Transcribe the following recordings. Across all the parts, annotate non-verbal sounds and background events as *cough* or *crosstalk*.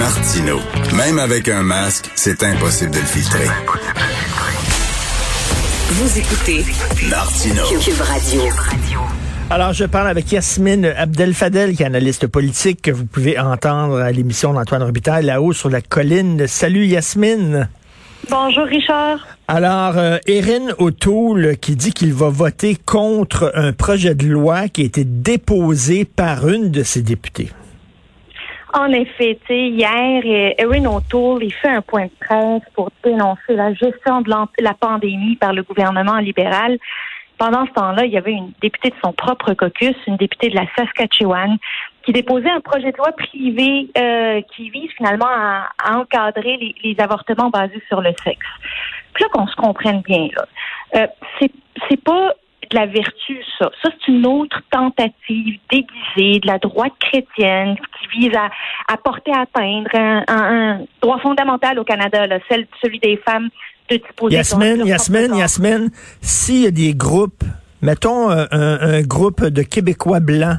Martino. Même avec un masque, c'est impossible de le filtrer. Vous écoutez Martino. Cube Radio. Alors, je parle avec Yasmine Abdel-Fadel, qui est analyste politique, que vous pouvez entendre à l'émission d'Antoine Robitaille, là-haut sur la colline. Salut Yasmine. Bonjour Richard. Alors, euh, Erin O'Toole qui dit qu'il va voter contre un projet de loi qui a été déposé par une de ses députées. En effet, hier, euh, Erin O'Toole, il fait un point de presse pour dénoncer la gestion de la pandémie par le gouvernement libéral. Pendant ce temps-là, il y avait une députée de son propre caucus, une députée de la Saskatchewan, qui déposait un projet de loi privé euh, qui vise finalement à, encadrer les, avortements basés sur le sexe. Puis là, qu'on se comprenne bien, là, euh, c'est pas de la vertu, ça. Ça, c'est une autre tentative déguisée de la droite chrétienne qui vise à, à porter atteindre un, un, droit fondamental au Canada, là, celle, celui des femmes Yasmine, Yasmine, Yasmine, s'il y a des groupes, mettons euh, un, groupe de Québécois blancs,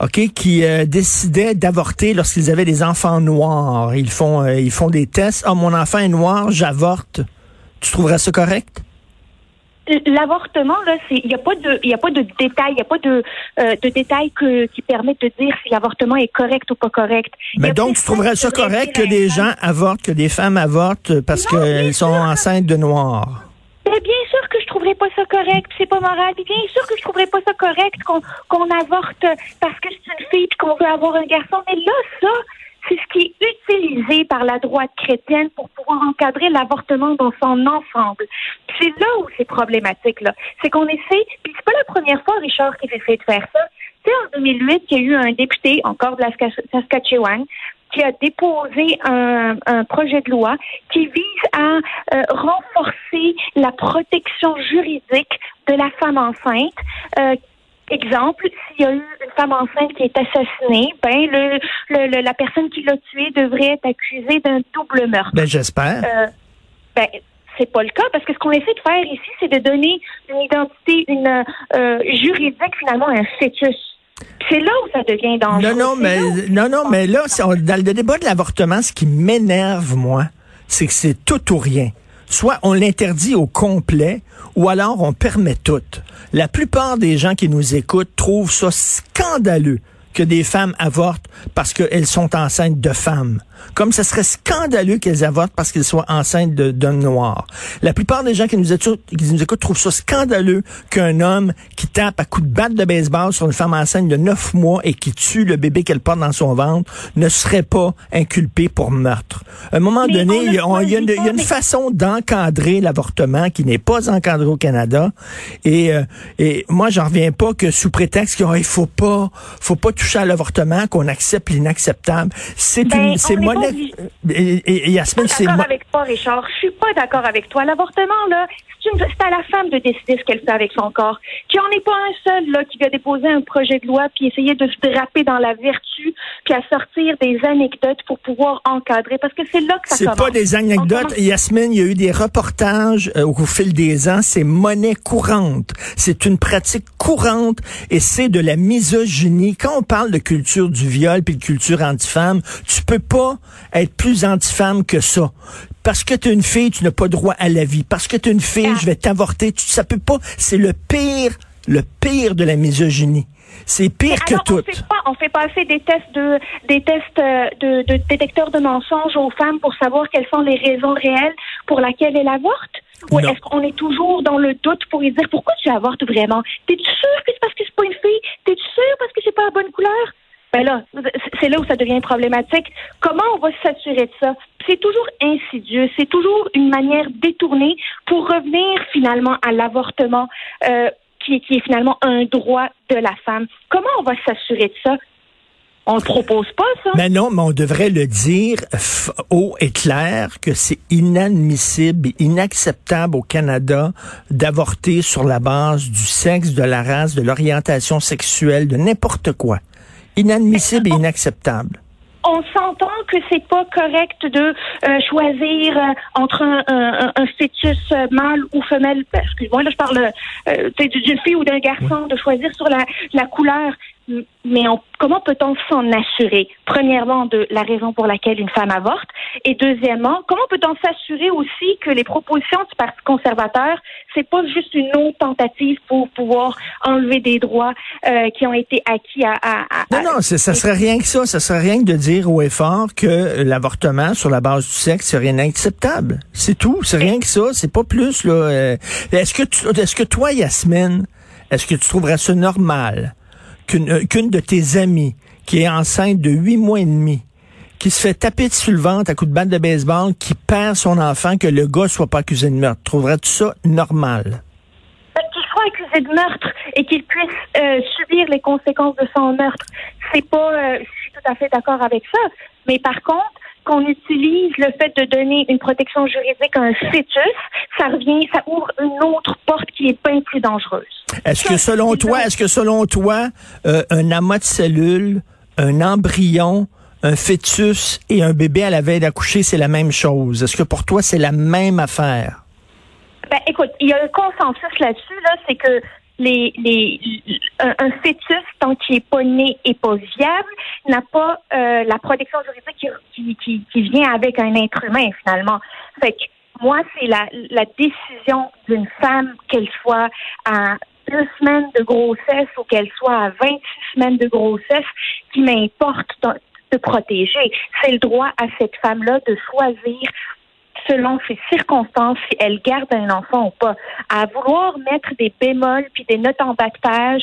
OK, qui euh, décidaient d'avorter lorsqu'ils avaient des enfants noirs. Ils font, euh, ils font des tests. Ah, mon enfant est noir, j'avorte. Tu trouverais ça correct? L'avortement, là, il n'y a pas de il a pas de détails, il n'y a pas de euh, de détails que, qui permettent de dire si l'avortement est correct ou pas correct. Mais donc tu trouverais ça correct que des gens avortent, que des femmes avortent parce qu'elles sont enceintes de noir? Mais bien sûr que je trouverais pas ça correct, c'est pas moral. Puis bien sûr que je trouverais pas ça correct qu'on qu'on avorte parce que c'est une fille et qu'on veut avoir un garçon. Mais là, ça, c'est ce qui est utilisé par la droite chrétienne pour pouvoir encadrer l'avortement dans son ensemble. C'est là où c'est problématique, là. C'est qu'on essaie, puis c'est pas la première fois, Richard, qui essaie de faire ça. C'est en 2008 qu'il y a eu un député, encore de la Saskatchewan, qui a déposé un, projet de loi qui vise à euh, renforcer la protection juridique de la femme enceinte, euh, Exemple, s'il y a eu une femme enceinte qui est assassinée, ben le, la personne qui l'a tuée devrait être accusée d'un double meurtre. Ben j'espère. Euh, ben c'est pas le cas parce que ce qu'on essaie de faire ici, c'est de donner une identité, une euh, juridique finalement à un fœtus. C'est là où ça devient dangereux. Non, non, mais non, non, mais là, dans le débat de l'avortement, ce qui m'énerve moi, c'est que c'est tout ou rien. Soit on l'interdit au complet, ou alors on permet tout. La plupart des gens qui nous écoutent trouvent ça scandaleux que des femmes avortent parce qu'elles sont enceintes de femmes. Comme ce serait scandaleux qu'elles avortent parce qu'elles soient enceintes d'hommes noirs. La plupart des gens qui nous, écoutent, qui nous écoutent trouvent ça scandaleux qu'un homme qui tape à coups de batte de baseball sur une femme enceinte de neuf mois et qui tue le bébé qu'elle porte dans son ventre ne serait pas inculpé pour meurtre. À un moment donné, il y, a, une, façon d'encadrer l'avortement qui n'est pas encadré au Canada. Et, euh, et moi, j'en reviens pas que sous prétexte qu'il oh, faut pas, faut pas toucher à l'avortement, qu'on accepte l'inacceptable. C'est ben, une, c'est et, et, c'est avec toi, Richard. Je suis pas d'accord avec toi. L'avortement, là, c'est à la femme de décider ce qu'elle fait avec son corps. Qu'il n'y en ait pas un seul là, qui va déposer un projet de loi puis essayer de se draper dans la vertu puis à sortir des anecdotes pour pouvoir encadrer. Parce que c'est là que ça commence. C'est pas des anecdotes. Yasmine, il y a eu des reportages euh, au fil des ans. C'est monnaie courante. C'est une pratique courante et c'est de la misogynie. Quand on parle de culture du viol puis de culture anti-femme, tu peux pas être plus anti-femme que ça parce que tu es une fille, tu n'as pas droit à la vie. Parce que tu es une fille, je vais t'avorter. Ça peut pas. C'est le pire, le pire de la misogynie. C'est pire que tout. On fait, pas, on fait passer des tests de des tests euh, de, de détecteurs de mensonges aux femmes pour savoir quelles sont les raisons réelles pour lesquelles elles avortent? Ou est-ce qu'on est toujours dans le doute pour lui dire pourquoi tu avortes vraiment? T'es-tu sûr que c'est parce que c'est pas une fille? T'es-tu sûr parce que c'est pas la bonne couleur? Ben là, c'est là où ça devient problématique. Comment on va s'assurer de ça? C'est toujours insidieux, c'est toujours une manière détournée pour revenir finalement à l'avortement euh, qui, est finalement un droit de la femme. Comment on va s'assurer de ça? On le propose pas, ça? Mais non, mais on devrait le dire haut et clair que c'est inadmissible inacceptable au Canada d'avorter sur la base du sexe, de la race, de l'orientation sexuelle, de n'importe quoi inadmissible et inacceptable on s'entend que c'est pas correct de euh, choisir euh, entre un, un, fœtus euh, mâle ou femelle. Excuse-moi, là, je parle d'une fille ou d'un garçon, de choisir sur la, la couleur. Mais comment peut-on s'en assurer? Premièrement, de la raison pour laquelle une femme avorte, et deuxièmement, comment peut-on s'assurer aussi que les propositions du Parti conservateur, c'est pas juste une autre tentative pour pouvoir enlever des droits euh, qui ont été acquis à, à, non non, ça serait rien que ça, ça serait rien que de dire au effort que l'avortement sur la base du sexe c'est rien d'acceptable. C'est tout, c'est rien que ça, c'est pas plus là. Euh, est-ce que tu, est-ce que toi Yasmine, est-ce que tu trouverais ça normal euh, qu'une de tes amies qui est enceinte de huit mois et demi, qui se fait taper dessus le ventre à coups de batte de baseball, qui perd son enfant, que le gars soit pas accusé de meurtre. Trouverais-tu ça normal? Ben, qu'il soit accusé de meurtre et qu'il puisse euh, subir les conséquences de son meurtre, c'est pas, euh, je suis tout à fait d'accord avec ça. Mais par contre, qu'on utilise le fait de donner une protection juridique à un fœtus, ça revient, ça ouvre une autre porte qui est bien plus dangereuse. Est-ce que selon toi, est-ce que selon toi, euh, un amas de cellules, un embryon, un fœtus et un bébé à la veille d'accoucher, c'est la même chose? Est-ce que pour toi, c'est la même affaire? Ben, écoute, il y a un consensus là-dessus, là, c'est que les, les, un, fœtus, tant qu'il n'est pas né et pas viable, n'a pas euh, la protection juridique qui, qui, qui, vient avec un être humain, finalement. Fait que moi, c'est la, la décision d'une femme, qu'elle soit à deux semaines de grossesse ou qu'elle soit à 26 semaines de grossesse, qui m'importe de protéger. C'est le droit à cette femme-là de choisir selon ses circonstances si elle garde un enfant ou pas. À vouloir mettre des bémols puis des notes en bas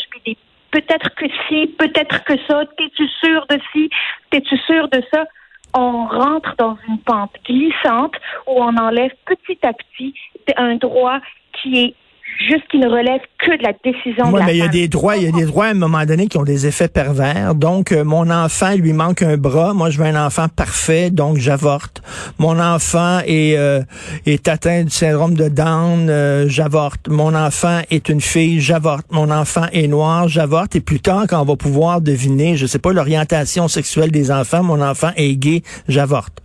puis des peut-être que si, peut-être que ça, t'es-tu sûr de ci, t'es-tu sûr de ça? On rentre dans une pente glissante où on enlève petit à petit un droit qui est juste qui ne relève que de la décision de la mais il y a des droits, il y a des droits à un moment donné qui ont des effets pervers. Donc, euh, mon enfant, lui manque un bras. Moi, je veux un enfant parfait, donc j'avorte. Mon enfant est, euh, est atteint du syndrome de Down, euh, j'avorte. Mon enfant est une fille, j'avorte. Mon enfant est noir, j'avorte. Et plus tard, quand on va pouvoir deviner, je sais pas, l'orientation sexuelle des enfants, mon enfant est gay, j'avorte.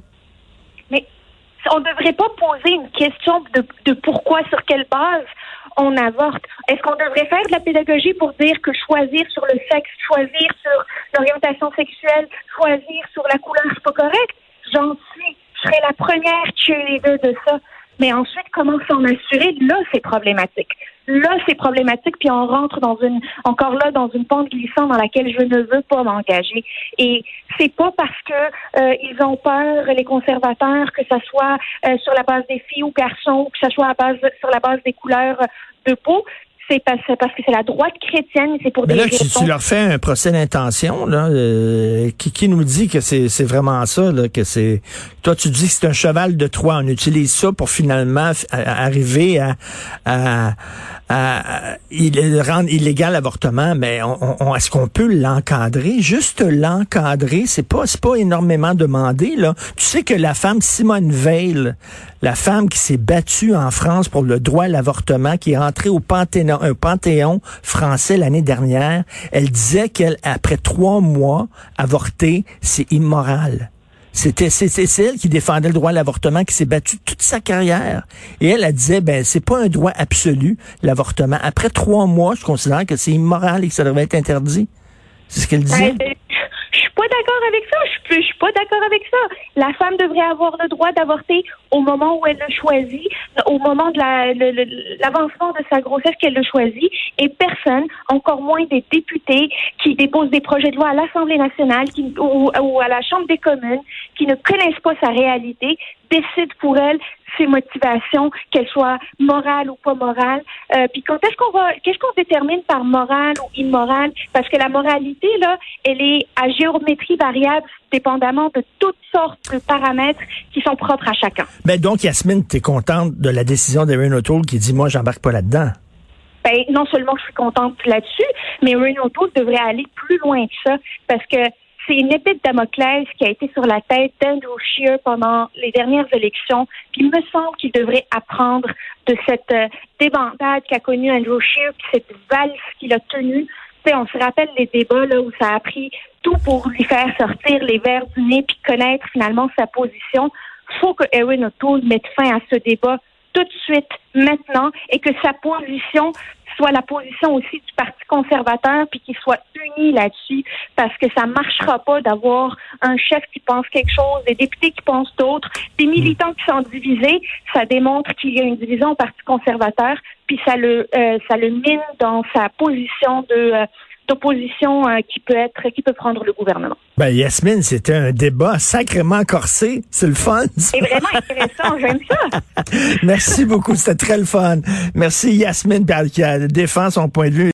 Mais on ne devrait pas poser une question de, de pourquoi, sur quelle base? On avorte. Est-ce qu'on devrait faire de la pédagogie pour dire que choisir sur le sexe, choisir sur l'orientation sexuelle, choisir sur la couleur, c'est pas correct? J'en suis. Je serais la première cheerleader de ça. Mais ensuite, comment s'en assurer? Là, c'est problématique. Là, c'est problématique, puis on rentre dans une, encore là, dans une pente glissante dans laquelle je ne veux pas m'engager. Et c'est pas parce que euh, ils ont peur, les conservateurs, que ce soit euh, sur la base des filles ou garçons, que ce soit à base, sur la base des couleurs de peau, c'est parce, que c'est la droite chrétienne, c'est pour Mais des là, tu leur fais un procès d'intention, là, euh, qui, qui nous dit que c'est, vraiment ça, là, que c'est. Toi, tu dis que c'est un cheval de Troie. On utilise ça pour finalement arriver à, à, à, rendre illégal l'avortement. Mais on, est-ce qu'on peut l'encadrer? Juste l'encadrer, c'est pas, c'est pas énormément demandé. Là, tu sais que la femme Simone Veil, la femme qui s'est battue en France pour le droit à l'avortement, qui est rentrée au Panthéon, français l'année dernière, elle disait qu'elle, après trois mois, avorter, c'est immoral. C'était c'est elle qui défendait le droit à l'avortement, qui s'est battue toute sa carrière. Et elle, elle disait, ben c'est pas un droit absolu l'avortement. Après trois mois, je considère que c'est immoral et que ça devrait être interdit. C'est ce qu'elle disait. D'accord avec ça. Je, je suis pas d'accord avec ça. La femme devrait avoir le droit d'avorter au moment où elle le choisit, au moment de l'avancement de sa grossesse qu'elle le choisit, et personne, encore moins des députés qui déposent des projets de loi à l'Assemblée nationale ou, ou à la Chambre des communes, qui ne connaissent pas sa réalité, décident pour elle ses motivations, qu'elles soient morales ou pas morales. Euh, puis quand est-ce qu'on va, qu'est-ce qu'on détermine par morale ou immorale Parce que la moralité là, elle est à géométrie variable, dépendamment de toutes sortes de paramètres qui sont propres à chacun. Ben donc Yasmine, tu es contente de la décision d'Erin O'Toole qui dit moi j'embarque pas là-dedans? Ben, non seulement je suis contente là-dessus, mais Erin O'Toole devrait aller plus loin que ça parce que c'est une épée de Damoclès qui a été sur la tête d'Andrew Scheer pendant les dernières élections. Puis il me semble qu'il devrait apprendre de cette euh, débandade qu'a connue Andrew Scheer, puis cette valse qu'il a tenue. sais, on se rappelle les débats là, où ça a pris tout pour lui faire sortir les verres du nez puis connaître finalement sa position. faut que Erin O'Toole mette fin à ce débat tout de suite, maintenant, et que sa position soit la position aussi du Parti conservateur, puis qu'ils soient unis là-dessus, parce que ça marchera pas d'avoir un chef qui pense quelque chose, des députés qui pensent d'autres, des militants qui sont divisés. Ça démontre qu'il y a une division au Parti conservateur, puis ça le, euh, ça le mine dans sa position de euh, d'opposition euh, qui peut être qui peut prendre le gouvernement. Ben Yasmine, c'était un débat sacrément corsé, c'est le fun. C'est vraiment intéressant, j'aime ça. *laughs* Merci beaucoup, c'était très le fun. Merci Yasmine qui défend son point de vue.